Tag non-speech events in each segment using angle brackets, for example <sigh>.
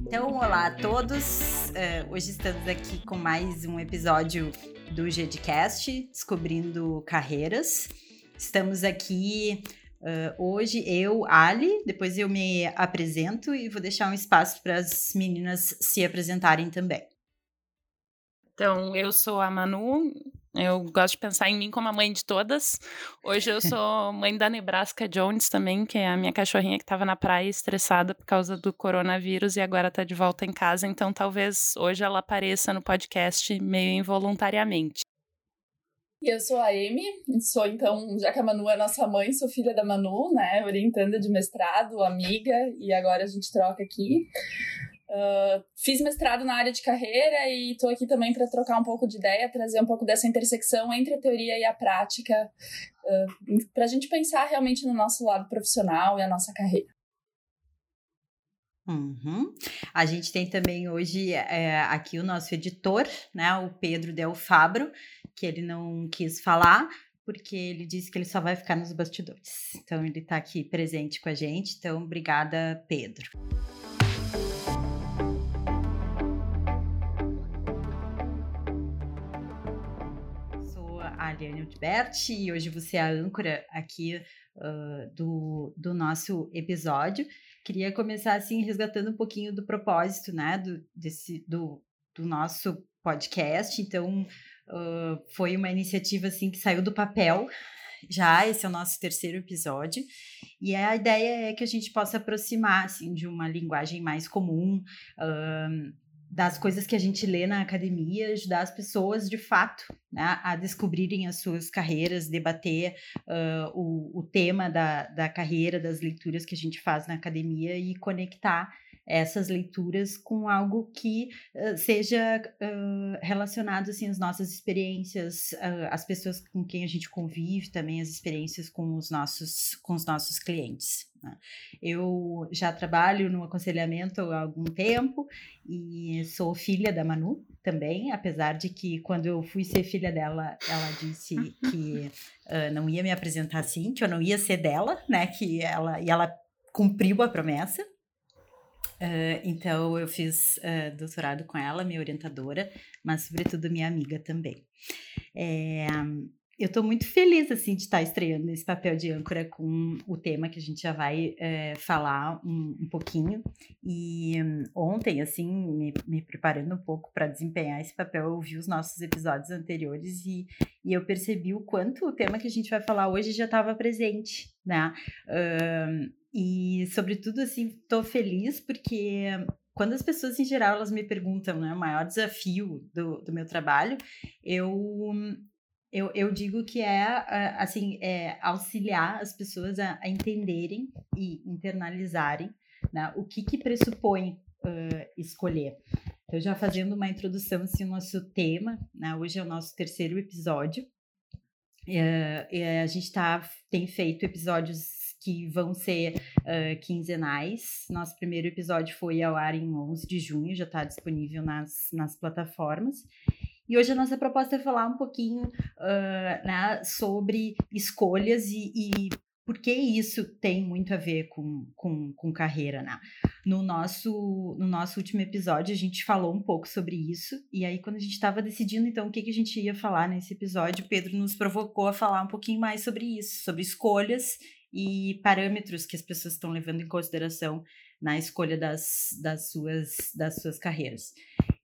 Então, olá a todos. Uh, hoje estamos aqui com mais um episódio do GDcast, Descobrindo Carreiras. Estamos aqui uh, hoje, eu, Ali, depois eu me apresento e vou deixar um espaço para as meninas se apresentarem também. Então, eu sou a Manu, eu gosto de pensar em mim como a mãe de todas. Hoje eu sou mãe da Nebraska Jones também, que é a minha cachorrinha que estava na praia estressada por causa do coronavírus e agora está de volta em casa. Então talvez hoje ela apareça no podcast meio involuntariamente. E eu sou a Amy, sou então, já que a Manu é nossa mãe, sou filha da Manu, né, orientanda de mestrado, amiga, e agora a gente troca aqui. Uh, fiz mestrado na área de carreira e estou aqui também para trocar um pouco de ideia, trazer um pouco dessa intersecção entre a teoria e a prática, uh, para a gente pensar realmente no nosso lado profissional e a nossa carreira. Uhum. A gente tem também hoje é, aqui o nosso editor, né, o Pedro Del Fabro, que ele não quis falar, porque ele disse que ele só vai ficar nos bastidores. Então ele está aqui presente com a gente. Então, obrigada, Pedro. Ariane Alberti e hoje você é a âncora aqui uh, do, do nosso episódio. Queria começar assim resgatando um pouquinho do propósito, né, do, desse, do, do nosso podcast. Então, uh, foi uma iniciativa assim que saiu do papel. Já esse é o nosso terceiro episódio e a ideia é que a gente possa aproximar assim de uma linguagem mais comum, uh, das coisas que a gente lê na academia, ajudar as pessoas de fato né, a descobrirem as suas carreiras, debater uh, o, o tema da, da carreira, das leituras que a gente faz na academia e conectar essas leituras com algo que uh, seja uh, relacionado assim às nossas experiências, uh, as pessoas com quem a gente convive, também as experiências com os nossos com os nossos clientes. Né? Eu já trabalho no aconselhamento há algum tempo e sou filha da Manu também, apesar de que quando eu fui ser filha dela, ela disse <laughs> que não ia me apresentar assim, que eu não ia ser dela, né? Que ela e ela cumpriu a promessa. Uh, então, eu fiz uh, doutorado com ela, minha orientadora, mas, sobretudo, minha amiga também. É, eu estou muito feliz, assim, de estar estreando esse papel de âncora com o tema que a gente já vai é, falar um, um, pouquinho. E um, ontem, assim, me, me preparando um pouco para desempenhar esse papel, eu vi os nossos episódios anteriores e, e eu percebi o quanto o tema que a gente vai falar hoje já estava presente, né? Uh, e, sobretudo, assim, estou feliz porque quando as pessoas em geral elas me perguntam, né, o maior desafio do, do meu trabalho, eu, eu, eu digo que é, assim, é auxiliar as pessoas a, a entenderem e internalizarem né, o que, que pressupõe uh, escolher. Então, já fazendo uma introdução, assim, ao nosso tema, né, hoje é o nosso terceiro episódio, uh, a gente tá, tem feito episódios que vão ser uh, quinzenais. Nosso primeiro episódio foi ao ar em 11 de junho, já está disponível nas, nas plataformas. E hoje a nossa proposta é falar um pouquinho uh, né, sobre escolhas e, e por que isso tem muito a ver com, com, com carreira, né? No nosso, no nosso último episódio, a gente falou um pouco sobre isso, e aí, quando a gente estava decidindo, então, o que, que a gente ia falar nesse episódio, Pedro nos provocou a falar um pouquinho mais sobre isso, sobre escolhas e parâmetros que as pessoas estão levando em consideração na escolha das, das, suas, das suas carreiras.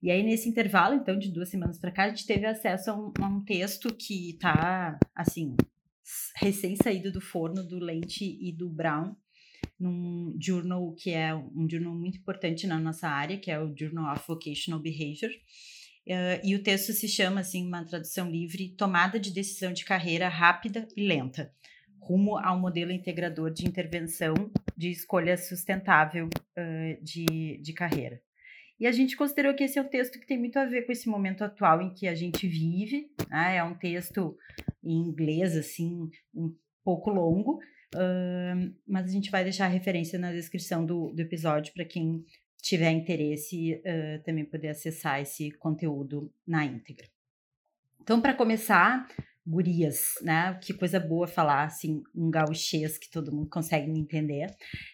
E aí, nesse intervalo, então, de duas semanas para cá, a gente teve acesso a um, a um texto que está, assim, recém-saído do forno do Leite e do Brown, num journal que é um journal muito importante na nossa área, que é o Journal of Vocational Behavior. Uh, e o texto se chama, assim, uma tradução livre, Tomada de Decisão de Carreira Rápida e Lenta, rumo ao modelo integrador de intervenção de escolha sustentável uh, de, de carreira. E a gente considerou que esse é um texto que tem muito a ver com esse momento atual em que a gente vive. Né? É um texto em inglês, assim, um pouco longo, uh, mas a gente vai deixar a referência na descrição do, do episódio para quem tiver interesse uh, também poder acessar esse conteúdo na íntegra. Então, para começar, gurias, né? Que coisa boa falar assim, um gauchês que todo mundo consegue entender.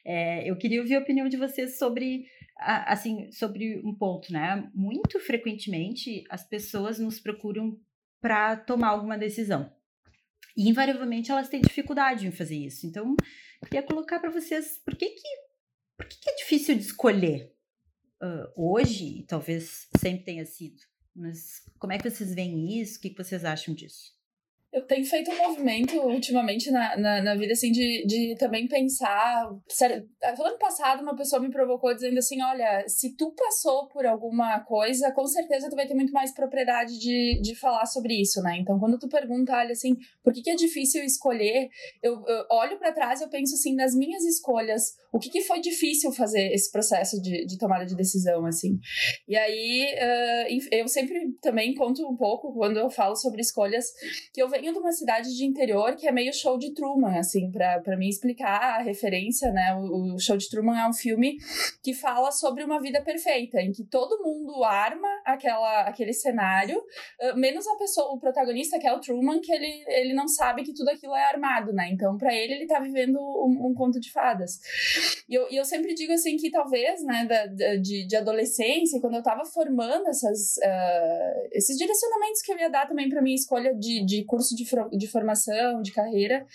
É, eu queria ouvir a opinião de vocês sobre, assim, sobre um ponto, né? Muito frequentemente as pessoas nos procuram para tomar alguma decisão. E invariavelmente elas têm dificuldade em fazer isso. Então, queria colocar para vocês por que que, por que que é difícil de escolher uh, hoje, e talvez sempre tenha sido. Mas como é que vocês veem isso? O que, que vocês acham disso? Eu tenho feito um movimento ultimamente na, na, na, vida, assim, de, de também pensar. Ano passado, uma pessoa me provocou dizendo assim: olha, se tu passou por alguma coisa, com certeza tu vai ter muito mais propriedade de, de falar sobre isso, né? Então, quando tu pergunta, olha, assim, por que, que é difícil escolher? Eu, eu olho para trás e eu penso assim, nas minhas escolhas, o que, que foi difícil fazer esse processo de, de tomada de decisão, assim. E aí, uh, eu sempre também conto um pouco, quando eu falo sobre escolhas, que eu venho venho de uma cidade de interior que é meio show de Truman, assim, para mim explicar a referência, né? O, o, show de Truman é um filme que fala sobre uma vida perfeita, em que todo mundo arma aquela, aquele cenário, menos a pessoa, o protagonista, que é o Truman, que ele, ele não sabe que tudo aquilo é armado, né? Então, para ele, ele tá vivendo um, um conto de fadas. E eu, e eu sempre digo, assim, que talvez, né, da, de, de adolescência, quando eu tava formando essas, uh, esses direcionamentos que eu ia dar também para minha escolha de, de curso de, de formação, de carreira,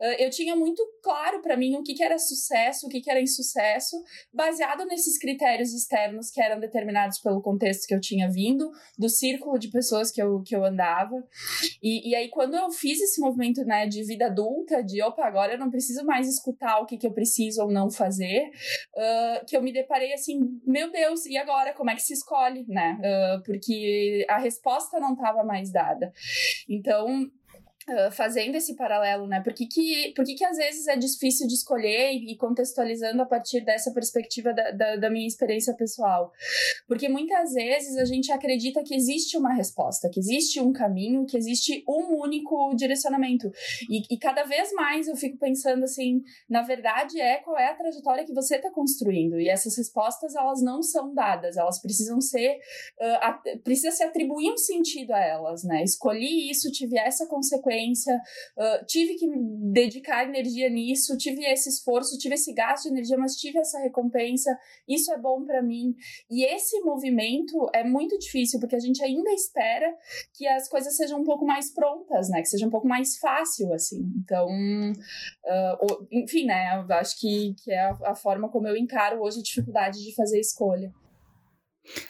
uh, eu tinha muito claro para mim o que, que era sucesso, o que, que era insucesso, baseado nesses critérios externos que eram determinados pelo contexto que eu tinha vindo, do círculo de pessoas que eu, que eu andava. E, e aí, quando eu fiz esse movimento né, de vida adulta, de opa, agora eu não preciso mais escutar o que, que eu preciso ou não fazer, uh, que eu me deparei assim, meu Deus, e agora? Como é que se escolhe, né? Uh, porque a resposta não estava mais dada. Então, Uh, fazendo esse paralelo, né? Por que, que, por que, que às vezes é difícil de escolher e, contextualizando a partir dessa perspectiva da, da, da, minha experiência pessoal? Porque muitas vezes a gente acredita que existe uma resposta, que existe um caminho, que existe um único direcionamento. E, e cada vez mais eu fico pensando assim, na verdade é qual é a trajetória que você está construindo. E essas respostas, elas não são dadas, elas precisam ser, uh, a, precisa se atribuir um sentido a elas, né? Escolhi isso, tive essa consequência uh, tive que dedicar energia nisso, tive esse esforço, tive esse gasto de energia, mas tive essa recompensa, isso é bom para mim. E esse movimento é muito difícil, porque a gente ainda espera que as coisas sejam um pouco mais prontas, né? Que seja um pouco mais fácil, assim. Então, uh, enfim, né? Eu acho que, que é a forma como eu encaro hoje a dificuldade de fazer escolha.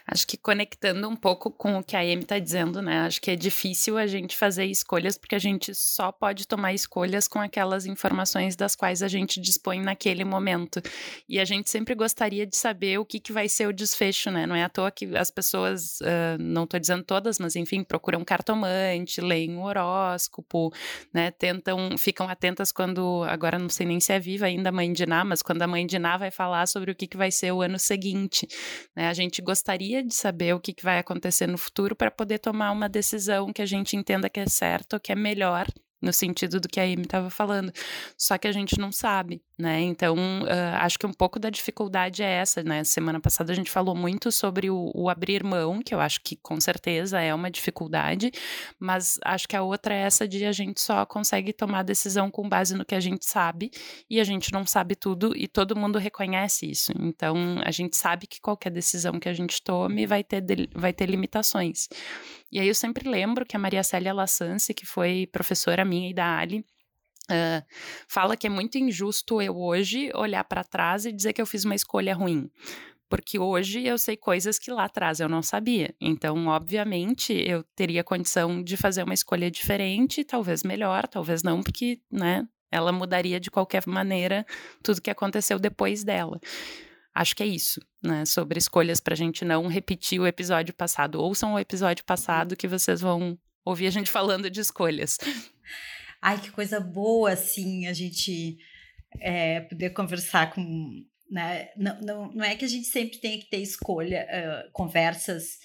Acho que conectando um pouco com o que a Amy está dizendo, né? Acho que é difícil a gente fazer escolhas porque a gente só pode tomar escolhas com aquelas informações das quais a gente dispõe naquele momento. E a gente sempre gostaria de saber o que, que vai ser o desfecho, né? Não é à toa que as pessoas, uh, não estou dizendo todas, mas enfim, procuram cartomante, leem o horóscopo, né? Tentam, ficam atentas quando, agora não sei nem se é viva ainda a mãe de Ná, mas quando a mãe de Ná vai falar sobre o que, que vai ser o ano seguinte, né? A gente gostaria gostaria de saber o que, que vai acontecer no futuro para poder tomar uma decisão que a gente entenda que é certo, que é melhor no sentido do que a Amy estava falando. Só que a gente não sabe, né? Então, uh, acho que um pouco da dificuldade é essa, né? Semana passada a gente falou muito sobre o, o, abrir mão, que eu acho que com certeza é uma dificuldade, mas acho que a outra é essa de a gente só consegue tomar decisão com base no que a gente sabe e a gente não sabe tudo e todo mundo reconhece isso. Então, a gente sabe que qualquer decisão que a gente tome vai ter, vai ter limitações. E aí eu sempre lembro que a Maria Célia Lassance, que foi professora minha e da Ali, Uh, fala que é muito injusto eu hoje olhar para trás e dizer que eu fiz uma escolha ruim. Porque hoje eu sei coisas que lá atrás eu não sabia. Então, obviamente, eu teria condição de fazer uma escolha diferente, talvez melhor, talvez não, porque, né, ela mudaria de qualquer maneira tudo que aconteceu depois dela. Acho que é isso, né? Sobre escolhas para a gente não repetir o episódio passado. Ouçam o episódio passado que vocês vão ouvir a gente <laughs> falando de escolhas. Ai, que coisa boa, assim, a gente é, poder conversar com. Né? Não, não, não é que a gente sempre tenha que ter escolha, uh, conversas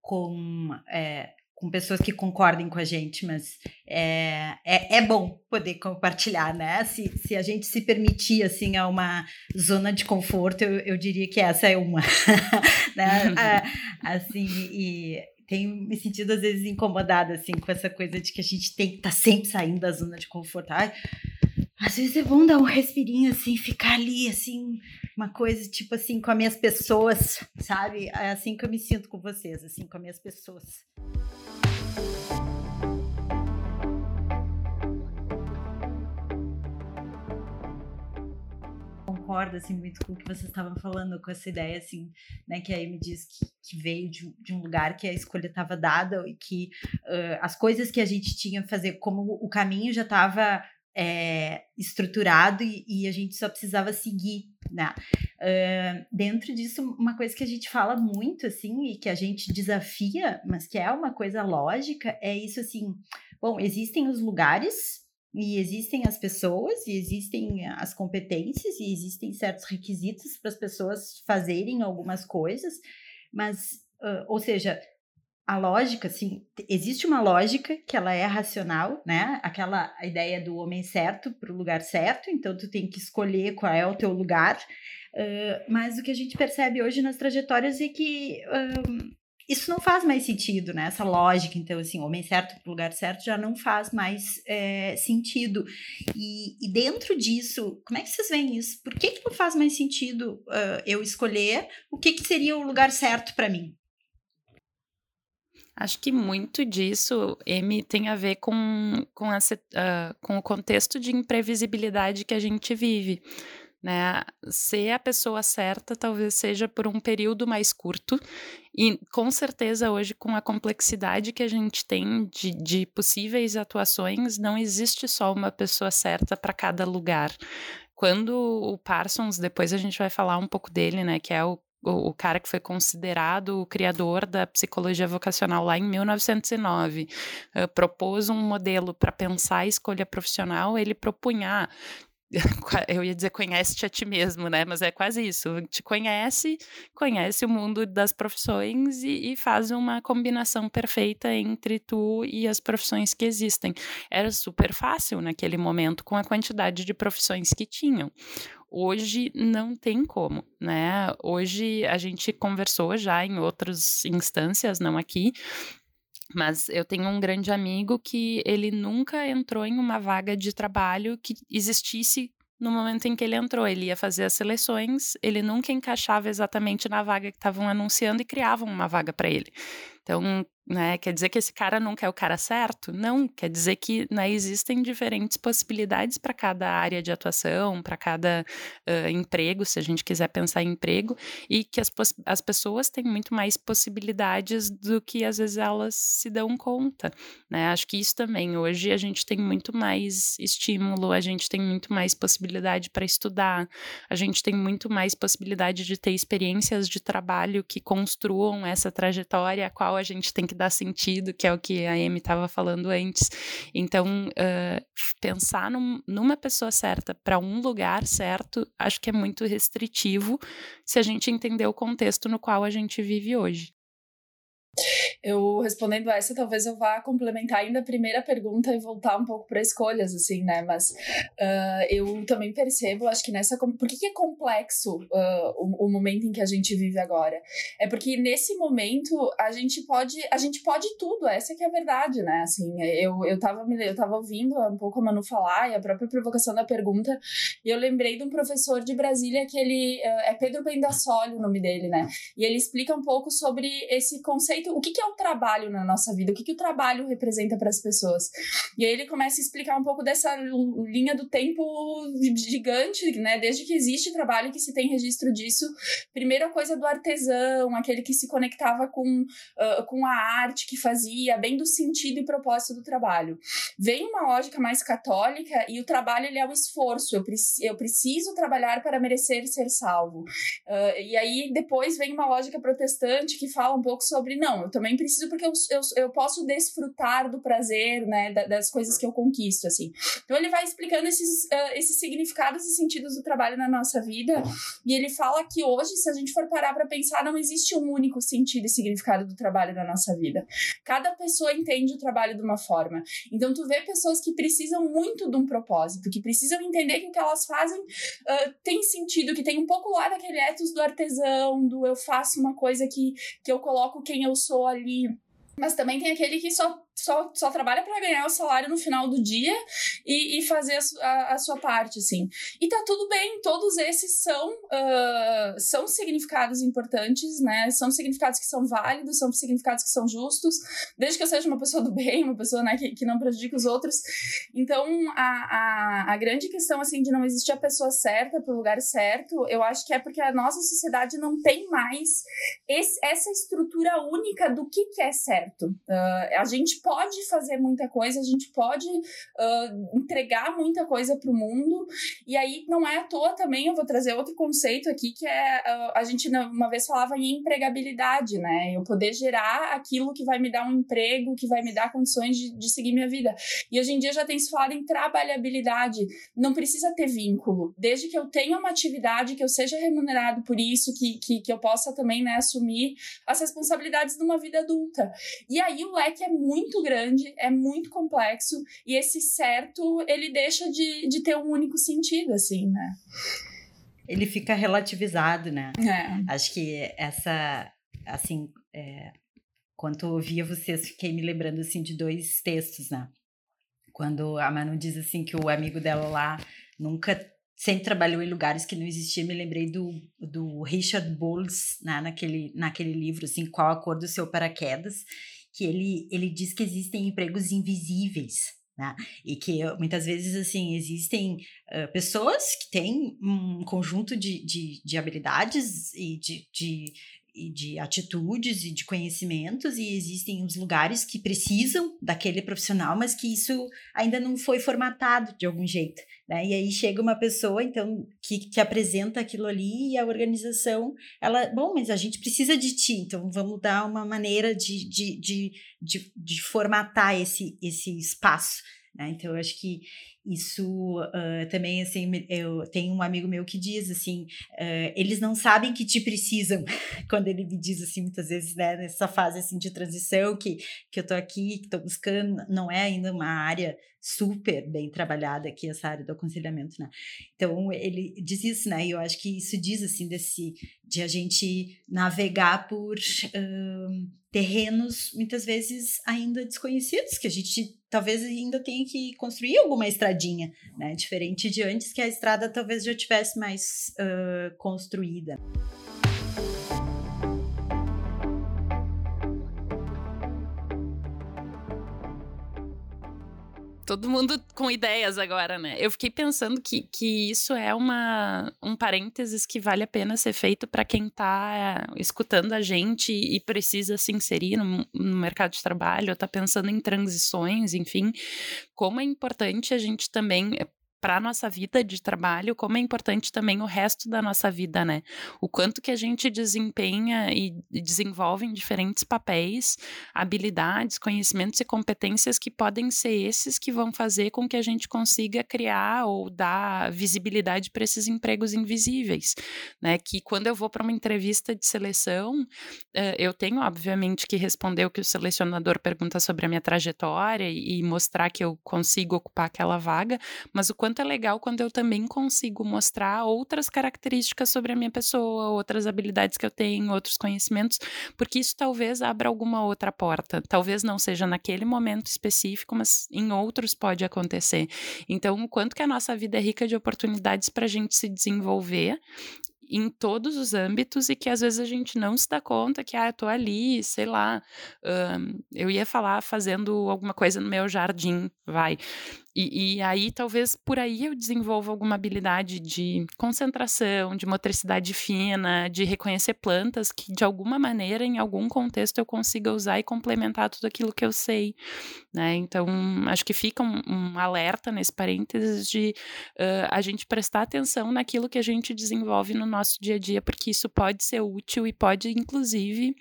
com é, com pessoas que concordem com a gente, mas é, é, é, bom poder compartilhar, né? Se, se a gente se permitir, assim, a uma zona de conforto, eu, eu diria que essa é uma, <laughs> né? <laughs> assim, e tenho me sentido às vezes incomodada assim com essa coisa de que a gente tem que estar tá sempre saindo da zona de conforto. Ai, às vezes é bom dar um respirinho assim, ficar ali assim, uma coisa tipo assim com as minhas pessoas, sabe? É assim que eu me sinto com vocês, assim com as minhas pessoas. Concordo assim muito com o que vocês estavam falando, com essa ideia assim, né, que aí me diz que, que veio de, de, um lugar que a escolha estava dada e que uh, as coisas que a gente tinha a fazer, como o caminho já estava é, estruturado e, e, a gente só precisava seguir, né? Uh, dentro disso, uma coisa que a gente fala muito, assim, e que a gente desafia, mas que é uma coisa lógica, é isso assim, bom, existem os lugares e existem as pessoas, e existem as competências, e existem certos requisitos para as pessoas fazerem algumas coisas, mas, uh, ou seja, a lógica, assim, existe uma lógica que ela é racional, né? Aquela ideia do homem certo para o lugar certo, então tu tem que escolher qual é o teu lugar. Uh, mas o que a gente percebe hoje nas trajetórias é que isso não faz mais sentido, né? Essa lógica, então, assim, homem certo para lugar certo já não faz mais é, sentido. E, e, dentro disso, como é que vocês veem isso? Por que, que não faz mais sentido uh, eu escolher o que, que seria o lugar certo para mim? Acho que muito disso, M, tem a ver com, com, uh, com o contexto de imprevisibilidade que a gente vive né? Ser a pessoa certa talvez seja por um período mais curto, e com certeza hoje, com a complexidade que a gente tem de, de possíveis atuações, não existe só uma pessoa certa para cada lugar. Quando o Parsons, depois a gente vai falar um pouco dele, né, que é o o, cara que foi considerado o criador da psicologia vocacional lá em 1909, uh, eh, propôs um modelo para pensar a escolha profissional, ele propunha <laughs> eu ia dizer conhece-te a ti mesmo, né? Mas é quase isso. Te conhece, conhece o mundo das profissões e, e, faz uma combinação perfeita entre tu e as profissões que existem. Era super fácil naquele momento com a quantidade de profissões que tinham. Hoje não tem como, né? Hoje a gente conversou já em outras instâncias, não aqui, mas eu tenho um grande amigo que ele nunca entrou em uma vaga de trabalho que existisse no momento em que ele entrou. Ele ia fazer as seleções, ele nunca encaixava exatamente na vaga que estavam anunciando e criavam uma vaga para ele. Então, né, quer dizer que esse cara nunca é o cara certo? Não, quer dizer que né, existem diferentes possibilidades para cada área de atuação, para cada uh, emprego, se a gente quiser pensar em emprego, e que as, as pessoas têm muito mais possibilidades do que às vezes elas se dão conta. Né? Acho que isso também, hoje a gente tem muito mais estímulo, a gente tem muito mais possibilidade para estudar, a gente tem muito mais possibilidade de ter experiências de trabalho que construam essa trajetória a qual a gente tem que dar sentido, que é o que a Amy estava falando antes. Então, uh, pensar num, numa pessoa certa para um lugar certo, acho que é muito restritivo se a gente entender o contexto no qual a gente vive hoje. Eu respondendo essa, talvez eu vá complementar ainda a primeira pergunta e voltar um pouco para escolhas, assim, né? Mas uh, eu também percebo, acho que nessa. Por que, é complexo uh, o, o, momento em que a gente vive agora? É porque nesse momento a gente pode. A gente pode tudo, essa que é a verdade, né? Assim, eu, eu, tava, eu tava ouvindo um pouco a Manu falar e a própria provocação da pergunta, e eu lembrei de um professor de Brasília que ele. Uh, é Pedro Bendassoli o nome dele, né? E ele explica um pouco sobre esse conceito, o que, que é o trabalho na nossa vida, o que, que o trabalho representa para as pessoas. E aí ele começa a explicar um pouco dessa linha do tempo gigante, né? Desde que existe trabalho que se tem registro disso. Primeiro a coisa do artesão, aquele que se conectava com, uh, com a arte que fazia, bem do sentido e propósito do trabalho. Vem uma lógica mais católica e o trabalho ele é o esforço. Eu, preci eu preciso trabalhar para merecer ser salvo. Uh, e aí depois vem uma lógica protestante que fala um pouco sobre não, eu também preciso porque eu, eu, eu posso desfrutar do prazer, né, das coisas que eu conquisto, assim. Então ele vai explicando esses, uh, esses significados e sentidos do trabalho na nossa vida e ele fala que hoje, se a gente for parar para pensar, não existe um único sentido e significado do trabalho na nossa vida. Cada pessoa entende o trabalho de uma forma. Então tu vê pessoas que precisam muito de um propósito, que precisam entender que o que elas fazem uh, tem sentido, que tem um pouco lá daquele ethos do artesão, do eu faço uma coisa que, que eu coloco quem eu sou ali. Mas também tem aquele que só, só, só trabalha para ganhar o salário no final do dia e, e fazer a, a, a, sua parte, assim. E tá tudo bem, todos esses são, uh, são significados importantes, né? São significados que são válidos, são significados que são justos, desde que eu seja uma pessoa do bem, uma pessoa né, que, que não prejudique os outros. Então, a, a, a grande questão, assim, de não existir a pessoa certa pro lugar certo, eu acho que é porque a nossa sociedade não tem mais esse, essa estrutura única do que, que é certo. Uh, a gente pode fazer muita coisa, a gente pode uh, entregar muita coisa para o mundo, e aí não é à toa também, eu vou trazer outro conceito aqui, que é uh, a gente uma vez falava em empregabilidade, né? Eu poder gerar aquilo que vai me dar um emprego, que vai me dar condições de, de seguir minha vida. E hoje em dia já tem se falado em trabalhabilidade. Não precisa ter vínculo. Desde que eu tenha uma atividade, que eu seja remunerado por isso, que, que, que eu possa também né, assumir as responsabilidades de uma vida adulta. E aí o leque é muito grande, é muito complexo, e esse certo, ele deixa de, de ter um único sentido, assim, né? Ele fica relativizado, né? É. Acho que essa, assim, é, quando eu ouvia vocês, fiquei me lembrando, assim, de dois textos, né? Quando a Manu diz, assim, que o amigo dela lá nunca sempre trabalhou em lugares que não existia, me lembrei do, do Richard Bowles, né, naquele, naquele livro, assim, Qual a Cor do Seu Paraquedas, que ele, ele diz que existem empregos invisíveis, né? E que muitas vezes, assim, existem uh, pessoas que têm um conjunto de, de, de habilidades e de, de, e de atitudes e de conhecimentos e existem os lugares que precisam daquele profissional, mas que isso ainda não foi formatado de algum jeito, né? E aí chega uma pessoa, então, que, que apresenta aquilo ali e a organização, ela, bom, mas a gente precisa de ti, então vamos dar uma maneira de, de, de, de, de formatar esse, esse espaço, né? Então, eu acho que isso uh, também, assim, eu tenho um amigo meu que diz assim: uh, eles não sabem que te precisam, <laughs> quando ele me diz assim, muitas vezes, né, nessa fase assim de transição, que, que eu tô aqui, que tô buscando, não é ainda uma área super bem trabalhada aqui, essa área do aconselhamento, né? Então, ele diz isso, né? E eu acho que isso diz, assim, desse, de a gente navegar por uh, terrenos, muitas vezes, ainda desconhecidos, que a gente talvez ainda tenha que construir alguma estradinha, né? Diferente de antes, que a estrada talvez já tivesse mais uh, construída. Todo mundo com ideias agora, né? Eu fiquei pensando que, que isso é uma, um parênteses que vale a pena ser feito para quem está escutando a gente e precisa se inserir no, no mercado de trabalho, está pensando em transições, enfim. Como é importante a gente também para nossa vida de trabalho, como é importante também o resto da nossa vida, né? O quanto que a gente desempenha e desenvolve em diferentes papéis, habilidades, conhecimentos e competências que podem ser esses que vão fazer com que a gente consiga criar ou dar visibilidade para esses empregos invisíveis, né? Que quando eu vou para uma entrevista de seleção, eh, eu tenho obviamente que responder o que o selecionador pergunta sobre a minha trajetória e mostrar que eu consigo ocupar aquela vaga, mas o quanto quanto é legal quando eu também consigo mostrar outras características sobre a minha pessoa, outras habilidades que eu tenho, outros conhecimentos, porque isso talvez abra alguma outra porta. Talvez não seja naquele momento específico, mas em outros pode acontecer. Então, o quanto que a nossa vida é rica de oportunidades para a gente se desenvolver em todos os âmbitos e que às vezes a gente não se dá conta que, ah, eu tô ali, sei lá, eu ia falar fazendo alguma coisa no meu jardim, vai. E, e, aí, talvez por aí eu desenvolva alguma habilidade de concentração, de motricidade fina, de reconhecer plantas que, de alguma maneira, em algum contexto, eu consiga usar e complementar tudo aquilo que eu sei. Né? Então, acho que fica um, um alerta nesse parênteses de uh, a gente prestar atenção naquilo que a gente desenvolve no nosso dia a dia, porque isso pode ser útil e pode, inclusive,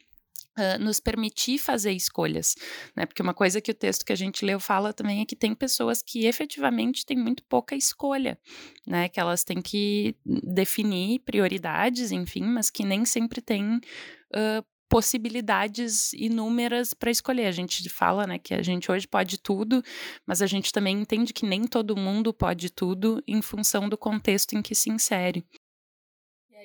Uh, nos permitir fazer escolhas, né? Porque uma coisa que o texto que a gente leu fala também é que tem pessoas que efetivamente têm muito pouca escolha, né? Que elas têm que definir prioridades, enfim, mas que nem sempre têm uh, possibilidades inúmeras para escolher. A gente fala, né, que a gente hoje pode tudo, mas a gente também entende que nem todo mundo pode tudo em função do contexto em que se insere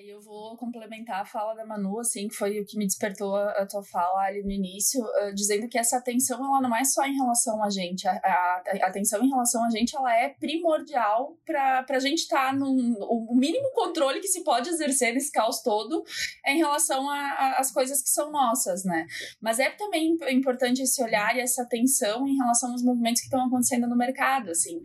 eu vou complementar a fala da Manu, assim, que foi o que me despertou a, tua fala ali no início, uh, dizendo que essa atenção, ela não é só em relação a gente, a, a, a atenção em relação a gente, ela é primordial para a gente estar tá num, o mínimo controle que se pode exercer nesse caos todo é em relação às coisas que são nossas, né? Mas é também importante esse olhar e essa atenção em relação aos movimentos que estão acontecendo no mercado, assim.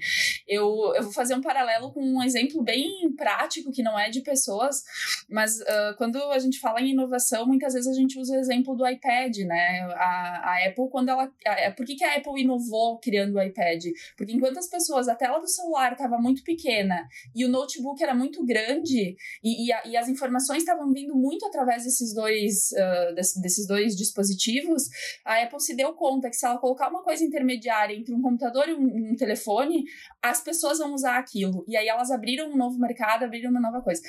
Eu, eu vou fazer um paralelo com um exemplo bem prático, que não é de pessoas, mas uh, quando a gente fala em inovação, muitas vezes a gente usa o exemplo do iPad, né? A, a Apple, quando ela. A, por que, que a Apple inovou criando o iPad? Porque enquanto as pessoas, a tela do celular estava muito pequena e o notebook era muito grande, e, e, a, e as informações estavam vindo muito através desses dois, uh, desse, desses dois dispositivos, a Apple se deu conta que se ela colocar uma coisa intermediária entre um computador e um, um telefone, as pessoas vão usar aquilo. E aí elas abriram um novo mercado, abriram uma nova coisa.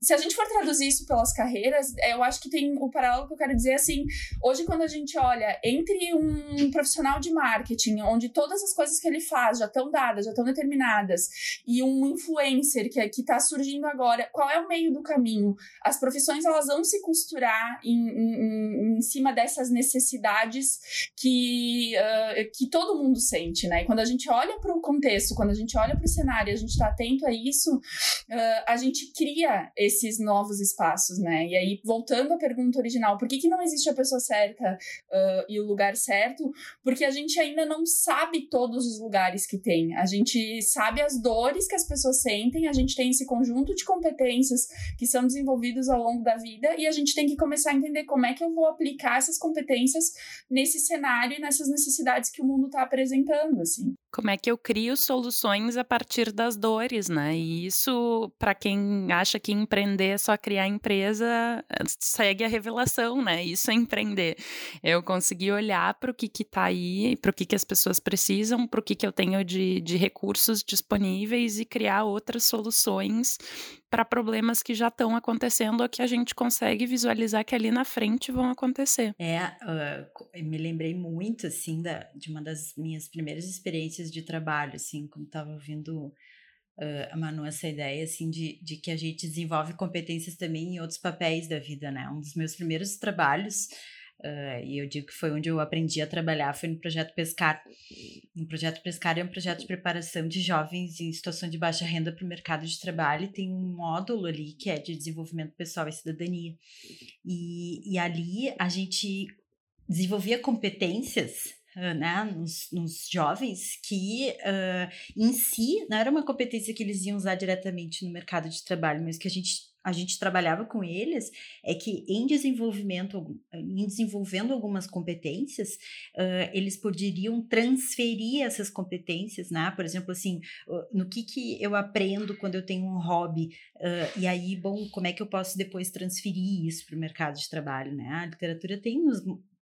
Se a gente for traduzir isso pelas carreiras, eu acho que tem o paralelo que eu quero dizer assim. Hoje, quando a gente olha entre um profissional de marketing, onde todas as coisas que ele faz já estão dadas, já estão determinadas, e um influencer que que está surgindo agora, qual é o meio do caminho? As profissões elas vão se costurar em, em, em cima dessas necessidades que, uh, que todo mundo sente, né? E quando a gente olha para o contexto, quando gente olha para o cenário, a gente está atento a isso, uh, a gente cria esses novos espaços, né? E aí, voltando à pergunta original, por que, que não existe a pessoa certa uh, e o lugar certo? Porque a gente ainda não sabe todos os lugares que tem. A gente sabe as dores que as pessoas sentem, a gente tem esse conjunto de competências que são desenvolvidos ao longo da vida e a gente tem que começar a entender como é que eu vou aplicar essas competências nesse cenário e nessas necessidades que o mundo está apresentando, assim. Como é que eu crio soluções a partir das dores, né? E isso, para quem acha que empreender é só criar empresa, segue a revelação, né? Isso é empreender. Eu consegui olhar para o que está aí, para o que, que as pessoas precisam, para o que, que eu tenho de, de recursos disponíveis e criar outras soluções para problemas que já estão acontecendo ou que a gente consegue visualizar que ali na frente vão acontecer. É, uh, me lembrei muito, assim, da, de uma das minhas primeiras experiências de trabalho, assim, quando estava ouvindo uh, a Manu essa ideia, assim, de, de que a gente desenvolve competências também em outros papéis da vida, né? Um dos meus primeiros trabalhos Uh, e eu digo que foi onde eu aprendi a trabalhar, foi no Projeto Pescar. No Projeto Pescar é um projeto de preparação de jovens em situação de baixa renda para o mercado de trabalho e tem um módulo ali que é de desenvolvimento pessoal e cidadania. E, e ali a gente desenvolvia competências né, nos, nos, jovens que uh, em si não era uma competência que eles iam usar diretamente no mercado de trabalho, mas que a gente a gente trabalhava com eles é que em desenvolvimento, em desenvolvendo algumas competências, uh, eles poderiam transferir essas competências, né? Por exemplo, assim, no que que eu aprendo quando eu tenho um hobby, uh, e aí, bom, como é que eu posso depois transferir isso para o mercado de trabalho, né? A literatura tem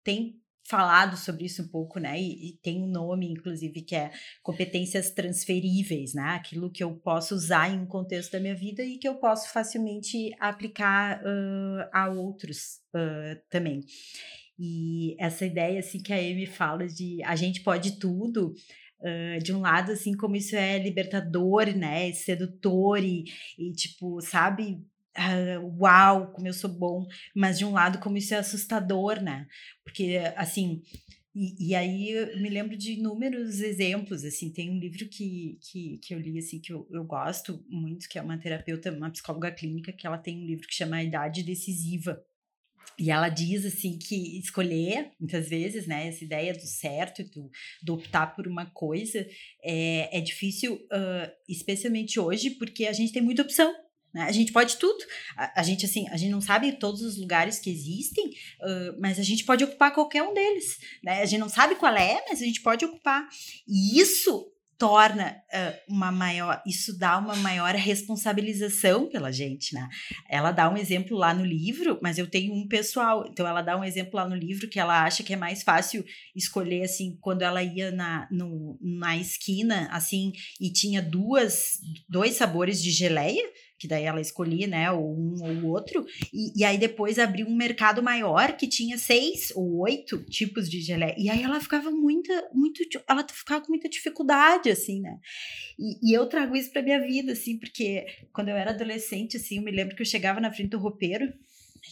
tem falado sobre isso um pouco, né? E, e, tem um nome, inclusive, que é competências transferíveis, né? Aquilo que eu posso usar em um contexto da minha vida e que eu posso facilmente aplicar uh, a outros uh, também. E essa ideia, assim, que a Amy fala de a gente pode tudo, Uh, de um lado, assim, como isso é libertador, né, sedutor e, e tipo, sabe, uh, uau, como eu sou bom, mas de um lado, como isso é assustador, né? Porque, assim, e, e, aí eu me lembro de inúmeros exemplos, assim, tem um livro que, que, que eu li, assim, que eu, eu gosto muito, que é uma terapeuta, uma psicóloga clínica, que ela tem um livro que chama A Idade Decisiva, e ela diz assim que escolher, muitas vezes, né, essa ideia do certo, do, do optar por uma coisa, é, é difícil, uh, especialmente hoje, porque a gente tem muita opção. Né? A gente pode tudo. A, a, gente, assim, a gente não sabe todos os lugares que existem, uh, mas a gente pode ocupar qualquer um deles. Né? A gente não sabe qual é, mas a gente pode ocupar. E isso torna uh, uma maior, isso dá uma maior responsabilização pela gente, né? Ela dá um exemplo lá no livro, mas eu tenho um pessoal, então ela dá um exemplo lá no livro que ela acha que é mais fácil escolher assim quando ela ia na, no, na esquina assim e tinha duas dois sabores de geleia que daí ela escolhia, né, ou um ou outro, e, e aí depois abriu um mercado maior que tinha seis ou oito tipos de geleia, e aí ela ficava muita, muito, ela ficava com muita dificuldade, assim, né, e, e eu trago isso pra minha vida, assim, porque quando eu era adolescente, assim, eu me lembro que eu chegava na frente do roupeiro,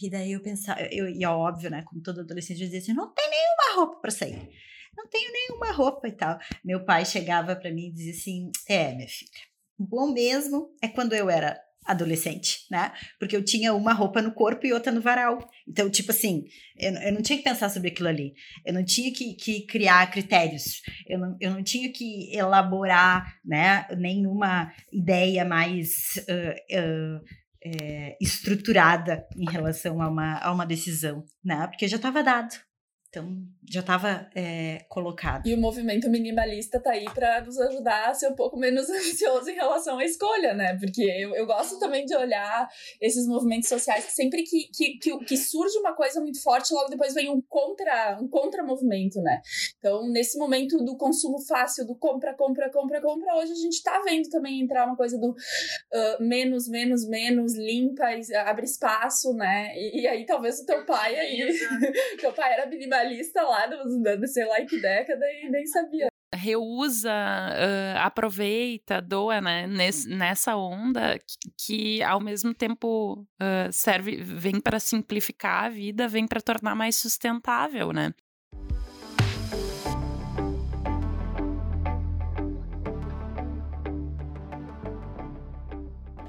e daí eu pensava, eu, e é óbvio, né, como todo adolescente, eu dizia assim, não tem nenhuma roupa pra sair, não tenho nenhuma roupa e tal. Meu pai chegava para mim e dizia assim, é, minha filha, bom mesmo é quando eu era adolescente, né? Porque eu tinha uma roupa no corpo e outra no varal. Então, tipo assim, eu, eu não tinha que pensar sobre aquilo ali. Eu não tinha que, que criar critérios. Eu não, eu não tinha que elaborar, né? Nenhuma ideia mais uh, uh, estruturada em relação a uma, a uma decisão, né? Porque já estava dado. Então, já estava é, colocado. E o movimento minimalista tá aí para nos ajudar a ser um pouco menos <laughs> ansioso em relação à escolha, né? Porque eu, eu gosto também de olhar esses movimentos sociais que sempre que, que, que, que surge uma coisa muito forte, logo depois vem um contra um contra-movimento, né? Então, nesse momento do consumo fácil, do compra, compra, compra, compra, hoje a gente tá vendo também entrar uma coisa do uh, menos, menos, menos, limpa, abre espaço, né? E, e aí talvez o teu pai aí, <laughs> teu pai era minimalista jornalista lá do, sei lá em que década e nem sabia reusa, uh, aproveita, doa, né? Nes, nessa onda que, que, ao mesmo tempo uh, serve, vem para simplificar a vida, vem para tornar mais sustentável, né?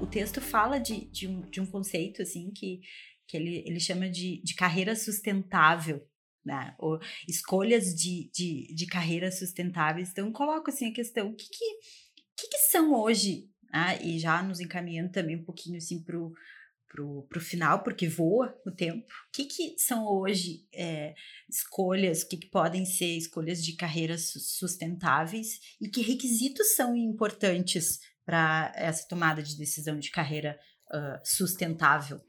O texto fala de, de, um, de um conceito assim que, que ele, ele chama de, de carreira sustentável né? Ou escolhas de, de, de carreiras sustentáveis. Então, coloco assim a questão: o que, que, que, que são hoje? Né? E já nos encaminhando também um pouquinho assim para o pro, pro final, porque voa o tempo. O que, que são hoje é, escolhas, o que, que podem ser escolhas de carreiras sustentáveis e que requisitos são importantes para essa tomada de decisão de carreira uh, sustentável?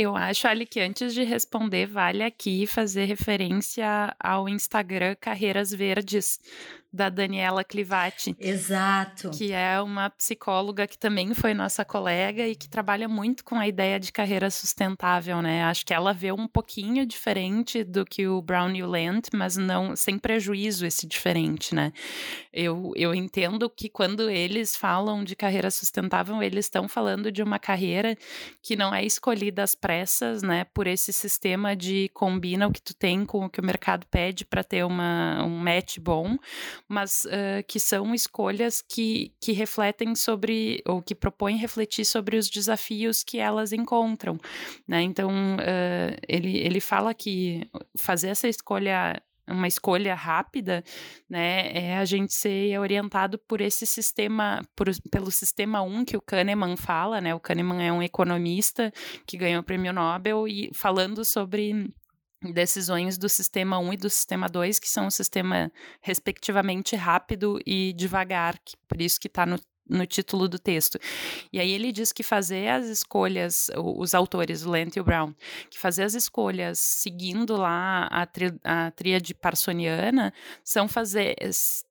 Eu acho, Ali, que antes de responder, vale aqui fazer referência ao Instagram Carreiras Verdes, da Daniela Clivati. Exato. Que é uma psicóloga que também foi nossa colega e que trabalha muito com a ideia de carreira sustentável, né? Acho que ela vê um pouquinho diferente do que o Brown New Land, mas não sem prejuízo esse diferente, né? Eu, eu entendo que quando eles falam de carreira sustentável, eles estão falando de uma carreira que não é escolhida às pressas, né? Por esse sistema de combina o que tu tem com o que o mercado pede para ter uma, um match bom, mas uh, que são escolhas que, que refletem sobre, ou que propõem refletir sobre os desafios que elas encontram. Né? Então, uh, ele, ele fala que fazer essa escolha uma escolha rápida, né, é a gente ser orientado por esse sistema, por, pelo sistema 1 que o Kahneman fala, né, o Kahneman é um economista que ganhou o prêmio Nobel e falando sobre decisões do sistema 1 e do sistema 2, que são o sistema respectivamente rápido e devagar, que, por isso que está no no título do texto. E aí ele diz que fazer as escolhas, os autores, o Lent e o Brown, que fazer as escolhas seguindo lá a, tri, a tríade parsoniana são fazer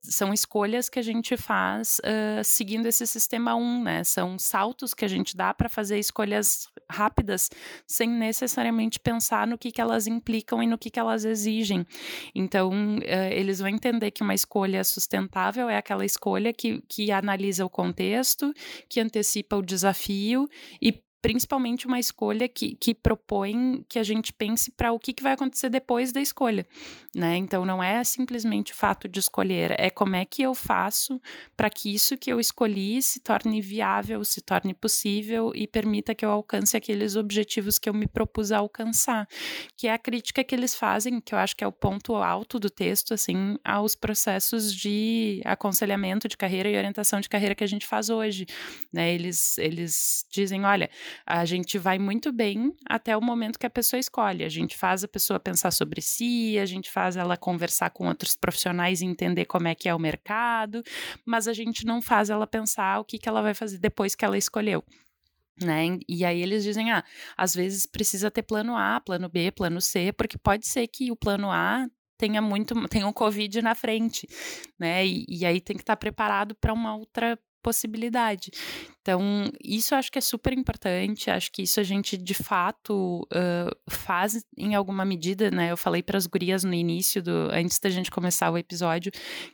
são escolhas que a gente faz uh, seguindo esse sistema 1, né? São saltos que a gente dá para fazer escolhas rápidas sem necessariamente pensar no que, que elas implicam e no que, que elas exigem. Então, uh, eles vão entender que uma escolha sustentável é aquela escolha que, que analisa o contexto, que antecipa o desafio e principalmente uma escolha que, que propõe que a gente pense para o que, que vai acontecer depois da escolha, né? Então não é simplesmente o fato de escolher, é como é que eu faço para que isso que eu escolhi se torne viável, se torne possível e permita que eu alcance aqueles objetivos que eu me propus a alcançar, que é a crítica que eles fazem, que eu acho que é o ponto alto do texto, assim, aos processos de aconselhamento de carreira e orientação de carreira que a gente faz hoje, né? Eles eles dizem, olha, a gente vai muito bem até o momento que a pessoa escolhe. A gente faz a pessoa pensar sobre si, a gente faz ela conversar com outros profissionais e entender como é que é o mercado, mas a gente não faz ela pensar o que, que ela vai fazer depois que ela escolheu. Né? E aí eles dizem, ah, às vezes precisa ter plano A, plano B, plano C, porque pode ser que o plano A tenha muito, tenha um Covid na frente, né? E, e aí tem que estar preparado para uma outra possibilidade. Então, isso eu acho que é super importante, acho que isso a gente de fato uh, faz em alguma medida, né? Eu falei para as gurias no início, do, antes da gente começar o episódio,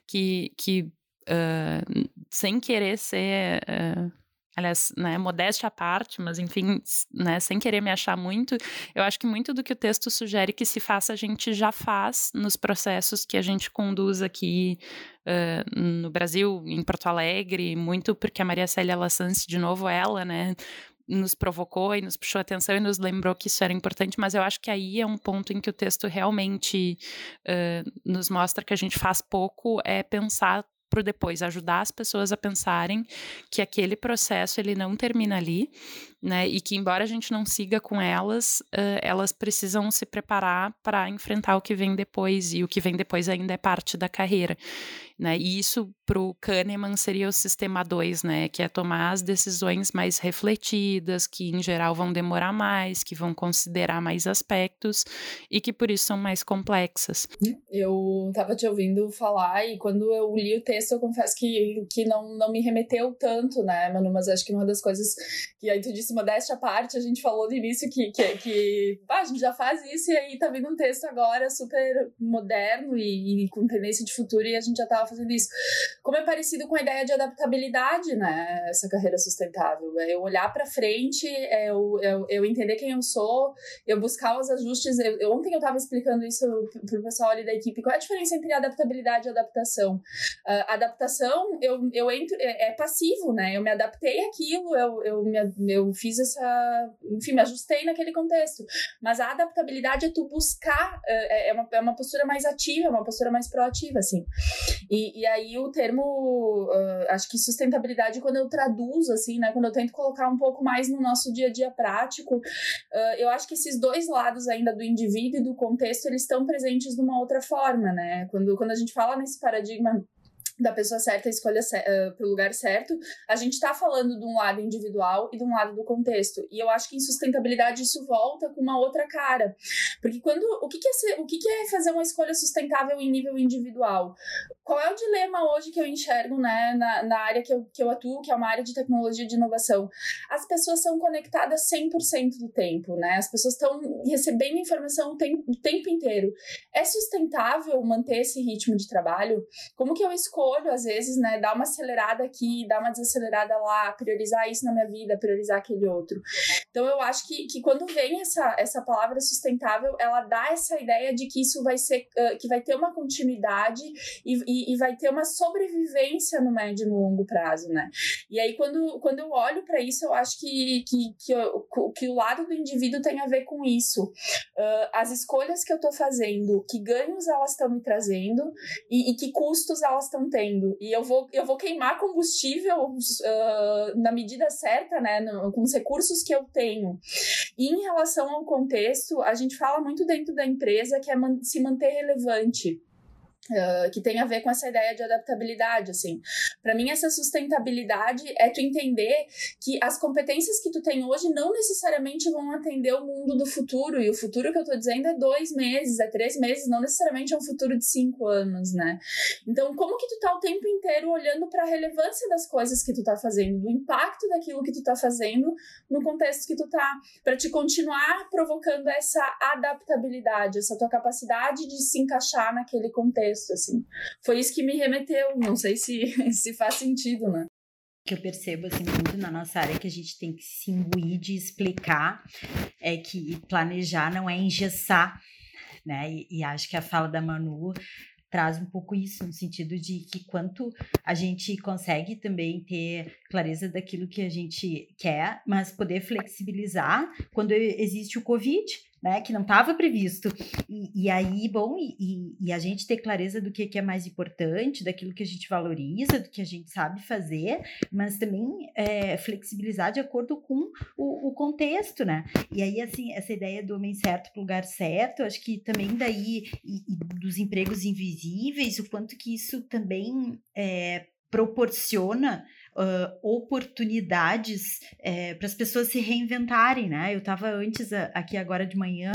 que, que uh, sem querer ser. Uh, aliás, né, modéstia à parte, mas enfim, né, sem querer me achar muito, eu acho que muito do que o texto sugere que se faça, a gente já faz nos processos que a gente conduz aqui uh, no Brasil, em Porto Alegre, muito porque a Maria Célia Lassance, de novo ela, né, nos provocou e nos puxou atenção e nos lembrou que isso era importante, mas eu acho que aí é um ponto em que o texto realmente uh, nos mostra que a gente faz pouco, é pensar para depois ajudar as pessoas a pensarem que aquele processo ele não termina ali, né? E que embora a gente não siga com elas, uh, elas precisam se preparar para enfrentar o que vem depois e o que vem depois ainda é parte da carreira. Né? E isso para o Kahneman seria o sistema 2, né? que é tomar as decisões mais refletidas, que em geral vão demorar mais, que vão considerar mais aspectos e que por isso são mais complexas. Eu estava te ouvindo falar e quando eu li o texto eu confesso que, que não, não me remeteu tanto, né, Manu? Mas acho que uma das coisas que aí tu disse modéstia à parte, a gente falou no início que, que, que ah, a gente já faz isso e aí tá vindo um texto agora super moderno e, e com tendência de futuro e a gente já tava fazendo isso. Como é parecido com a ideia de adaptabilidade, né? Essa carreira sustentável. É eu olhar para frente, é eu, eu, eu, entender quem eu sou, eu buscar os ajustes. Eu, ontem eu estava explicando isso para o pessoal ali da equipe. Qual é a diferença entre adaptabilidade e adaptação? Uh, adaptação, eu, eu entro, é, é, passivo, né? Eu me adaptei àquilo, eu, eu, me, eu fiz essa. Enfim, me ajustei naquele contexto. Mas a adaptabilidade é tu buscar, é, é, uma, é uma postura mais ativa, uma postura mais proativa, assim. E, e aí o termo, uh, acho que sustentabilidade, quando eu traduzo, assim, né, quando eu tento colocar um pouco mais no nosso dia a dia prático, uh, eu acho que esses dois lados ainda do indivíduo e do contexto, eles estão presentes de uma outra forma, né? Quando, quando a gente fala nesse paradigma da pessoa certa, escolha uh, para o lugar certo, a gente está falando de um lado individual e de um lado do contexto. E eu acho que em sustentabilidade isso volta com uma outra cara. Porque quando. O que, que, é, ser, o que, que é fazer uma escolha sustentável em nível individual? Qual é o dilema hoje que eu enxergo né, na, na área que eu, que eu atuo, que é uma área de tecnologia de inovação? As pessoas são conectadas 100% do tempo, né? As pessoas estão recebendo informação o tempo, o tempo inteiro. É sustentável manter esse ritmo de trabalho? Como que eu escolho, às vezes, né, dar uma acelerada aqui, dar uma desacelerada lá, priorizar isso na minha vida, priorizar aquele outro? Então, eu acho que, que quando vem essa, essa palavra sustentável, ela dá essa ideia de que isso vai ser, uh, que vai ter uma continuidade e e, e, vai ter uma sobrevivência no médio e no longo prazo, né? E aí, quando, quando eu olho para isso, eu acho que, que, que, eu, que, o lado do indivíduo tem a ver com isso. Uh, as escolhas que eu estou fazendo, que ganhos elas estão me trazendo e, e, que custos elas estão tendo. E eu vou, eu vou queimar combustível uh, na medida certa, né? No, com os recursos que eu tenho. E em relação ao contexto, a gente fala muito dentro da empresa que é man se manter relevante. Que tem a ver com essa ideia de adaptabilidade, assim. Para mim, essa sustentabilidade é tu entender que as competências que tu tem hoje não necessariamente vão atender o mundo do futuro, e o futuro que eu tô dizendo é dois meses, é três meses, não necessariamente é um futuro de cinco anos, né? Então, como que tu tá o tempo inteiro olhando para a relevância das coisas que tu tá fazendo, do impacto daquilo que tu tá fazendo no contexto que tu tá, para te continuar provocando essa adaptabilidade, essa tua capacidade de se encaixar naquele contexto assim. Foi isso que me remeteu, não sei se, <laughs> se faz sentido, né? que eu percebo assim muito na nossa área que a gente tem que se imbuir de explicar é que planejar não é engessar, né? E, e, acho que a fala da Manu traz um pouco isso no sentido de que quanto a gente consegue também ter clareza daquilo que a gente quer, mas poder flexibilizar quando existe o Covid, né, que não estava previsto. E, e, aí, bom, e, e, a gente ter clareza do que, que, é mais importante, daquilo que a gente valoriza, do que a gente sabe fazer, mas também é, flexibilizar de acordo com o, o, contexto, né? E aí, assim, essa ideia do homem certo para o lugar certo, acho que também daí, e, dos empregos invisíveis, o quanto que isso também é, proporciona uh, oportunidades é, para as pessoas se reinventarem, né? Eu estava antes aqui agora de manhã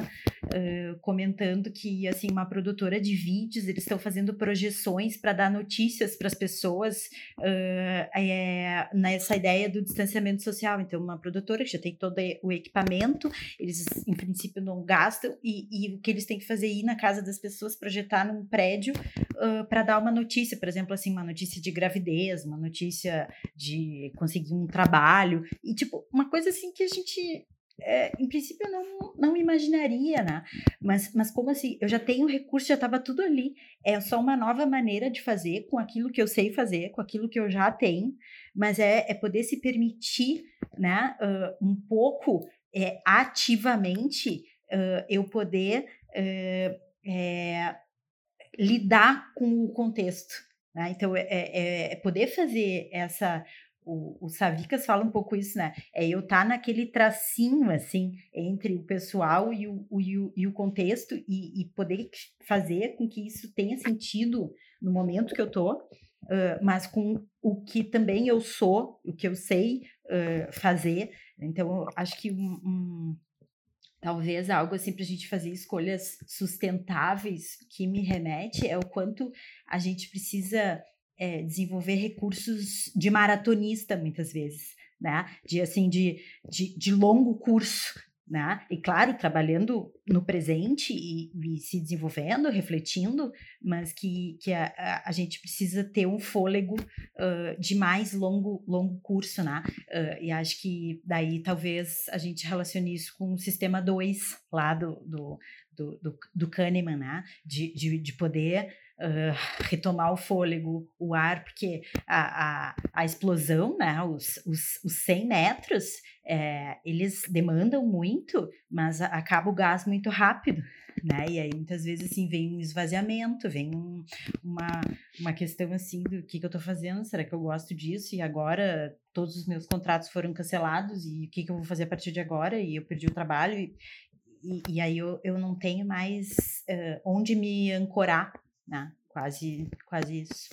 uh, comentando que assim uma produtora de vídeos eles estão fazendo projeções para dar notícias para as pessoas uh, é, nessa ideia do distanciamento social. Então uma produtora que já tem todo o equipamento, eles em princípio não gastam e, e o que eles têm que fazer é ir na casa das pessoas projetar num prédio para dar uma notícia, por exemplo assim uma notícia de gravidez, uma notícia de conseguir um trabalho, e tipo, uma coisa assim que a gente é, em princípio não, não imaginaria, né? Mas, mas como assim? Eu já tenho recurso, já estava tudo ali. É só uma nova maneira de fazer com aquilo que eu sei fazer, com aquilo que eu já tenho, mas é, é poder se permitir, né? Uh, um pouco é, ativamente uh, eu poder uh, lidar com o contexto. Né? Então, é, é, é poder fazer essa o, o Savicas fala um pouco isso, né? É eu estar tá naquele tracinho, assim, entre o pessoal e o, o, e o, contexto e, e, poder fazer com que isso tenha sentido no momento que eu tô, uh, mas com o que também eu sou, o que eu sei uh, fazer. Então, acho que um, um, talvez algo assim para a gente fazer escolhas sustentáveis que me remete é o quanto a gente precisa é, desenvolver recursos de maratonista muitas vezes, né? De assim de, de, de longo curso, né? E claro, trabalhando no presente e, e se desenvolvendo, refletindo, mas que, que a, a, a gente precisa ter um fôlego uh, de mais longo, longo curso, né? Uh, e acho que daí talvez a gente relacione isso com o sistema 2 lá do, do, do, do, do Kahneman, né? De, de, de poder retomar o fôlego, o ar, porque a, a, a explosão, né, os, os, os 100 metros, é, eles demandam muito, mas acaba o gás muito rápido, né? E aí muitas vezes assim vem um esvaziamento, vem um, uma, uma questão assim do que, que eu estou fazendo, será que eu gosto disso? E agora todos os meus contratos foram cancelados e o que, que eu vou fazer a partir de agora? E eu perdi o trabalho e, e, e aí eu, eu não tenho mais uh, onde me ancorar né? Quase, quase isso.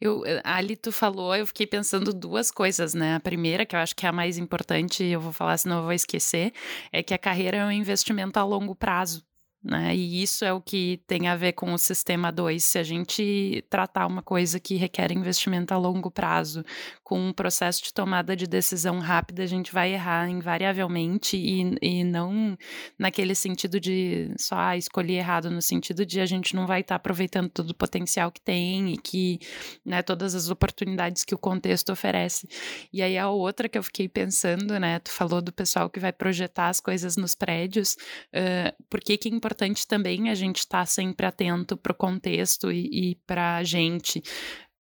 Eu, eh, ali tu falou, eu fiquei pensando duas coisas, né? A primeira, que eu acho que é a mais importante, eu vou falar, senão eu vou esquecer, é que a carreira é um investimento a longo prazo. Né? E isso é o que tem a ver com o sistema 2. Se a gente tratar uma coisa que requer investimento a longo prazo, com um processo de tomada de decisão rápida, a gente vai errar invariavelmente e, e não naquele sentido de só ah, escolher errado, no sentido de a gente não vai estar tá aproveitando todo o potencial que tem e que né, todas as oportunidades que o contexto oferece. E aí a outra que eu fiquei pensando, né? Tu falou do pessoal que vai projetar as coisas nos prédios, uh, por que que é importante importante também a gente estar tá sempre atento para o contexto e, e para a gente.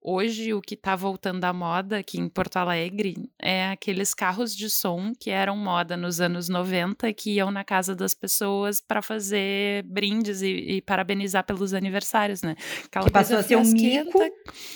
Hoje, o que está voltando à moda aqui em Porto Alegre é aqueles carros de som que eram moda nos anos 90, que iam na casa das pessoas para fazer brindes e, e, parabenizar pelos aniversários, né? Aquela que passou a ser um mico,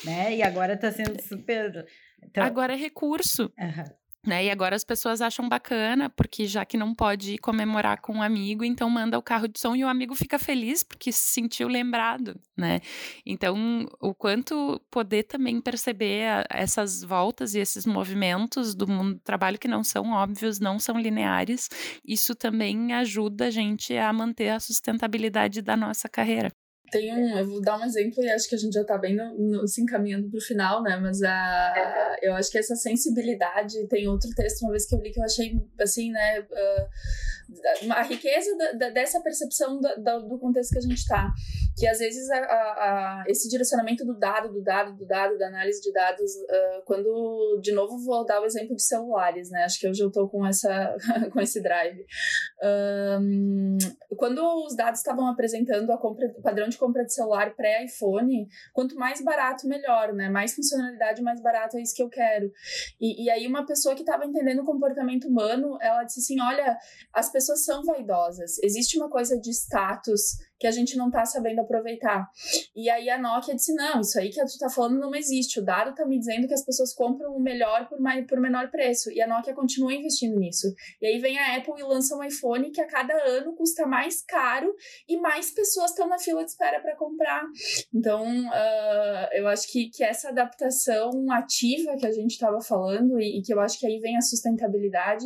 né? E agora está sendo super... Então... Agora é recurso. Uhum. Né? E agora as pessoas acham bacana, porque já que não pode comemorar com um amigo, então manda o carro de som e o amigo fica feliz porque se sentiu lembrado, né? Então, o quanto poder também perceber a, essas voltas e esses movimentos do mundo do trabalho que não são óbvios, não são lineares, isso também ajuda a gente a manter a sustentabilidade da nossa carreira. Tem um, eu vou dar um exemplo e acho que a gente já está bem no, no, se encaminhando para o final, né? Mas a, eu acho que essa sensibilidade, tem outro texto uma vez que eu li que eu achei, assim, né? Uh, a riqueza da, da, dessa percepção da, do contexto que a gente está. Que às vezes a, a, esse direcionamento do dado, do dado, do dado, da análise de dados, uh, quando, de novo, vou dar o exemplo de celulares, né? Acho que hoje eu estou com, essa, <laughs> com esse drive. Um, quando os dados estavam apresentando a compra, o padrão de compra de celular pré-iPhone, quanto mais barato, melhor, né? Mais funcionalidade, mais barato é isso que eu quero. E, e aí, uma pessoa que estava entendendo o comportamento humano, ela disse assim: olha, as pessoas são vaidosas, existe uma coisa de status que a gente não tá sabendo aproveitar. E aí a Nokia disse: não, isso aí que tu tá falando não existe. O dado tá me dizendo que as pessoas compram o melhor por, mais, por menor preço. E a Nokia continua investindo nisso. E aí vem a Apple e lança um iPhone que a cada ano custa mais caro e mais pessoas estão na fila de espera para comprar. Então, uh, eu acho que, que essa adaptação ativa que a gente estava falando e, e que eu acho que aí vem a sustentabilidade,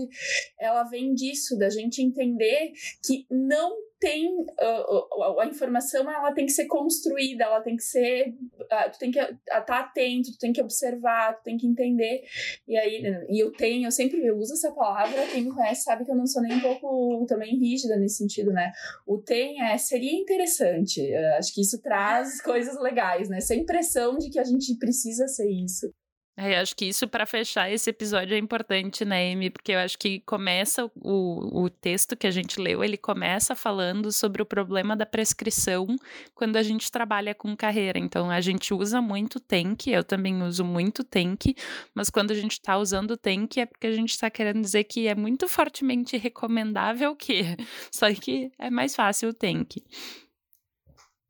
ela vem disso, da gente entender que não tem uh, a informação ela tem que ser construída ela tem que ser uh, tu tem que estar tá atento tu tem que observar tu tem que entender. E aí e eu tenho eu sempre uso essa palavra quem me conhece sabe que eu não sou nem um pouco também rígida nesse sentido né? O tem é seria interessante uh, acho que isso traz coisas legais né? Sem pressão de que a gente precisa ser isso é, acho que isso para fechar esse episódio é importante, né, Amy? Porque eu acho que começa o, o texto que a gente leu, ele começa falando sobre o problema da prescrição quando a gente trabalha com carreira. Então a gente usa muito tank, eu também uso muito tank, mas quando a gente está usando tank é porque a gente está querendo dizer que é muito fortemente recomendável que, <laughs> só que é mais fácil o tank.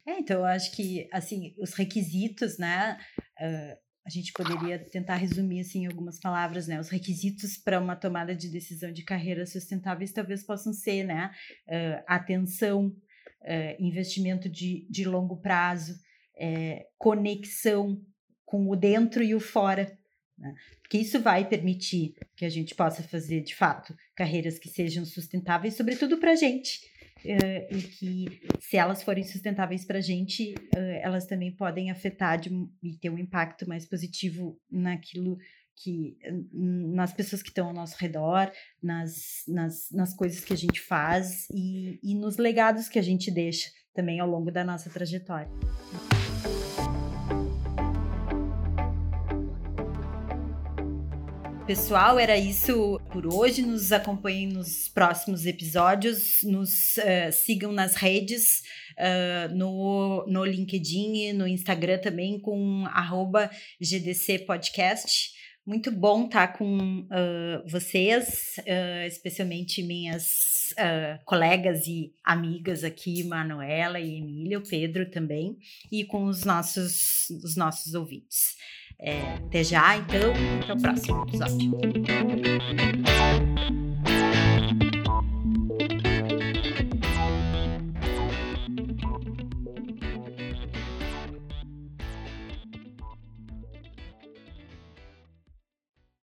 É, então eu acho que assim os requisitos, né? Uh a gente poderia tentar resumir assim em algumas palavras, né? Os requisitos para uma tomada de decisão de carreira sustentáveis talvez possam ser, né? Uh, atenção, uh, investimento de, de longo prazo, uh, conexão com o dentro e o fora, né? Porque isso vai permitir que a gente possa fazer, de fato, carreiras que sejam sustentáveis, sobretudo para a gente, uh, e que, se elas forem sustentáveis para a gente, uh, elas também podem afetar de, e ter um impacto mais positivo naquilo que nas pessoas que estão ao nosso redor, nas, nas, nas coisas que a gente faz e, e nos legados que a gente deixa também ao longo da nossa trajetória. Pessoal, era isso por hoje. Nos acompanhem nos próximos episódios. Nos uh, sigam nas redes, uh, no, no LinkedIn, no Instagram também, com GDC Podcast. Muito bom estar tá com uh, vocês, especialmente minhas colegas e amigas aqui, Manuela e Emília, o Pedro também, e com os nossos, os nossos ouvintes. É, até já, então, até o próximo episódio.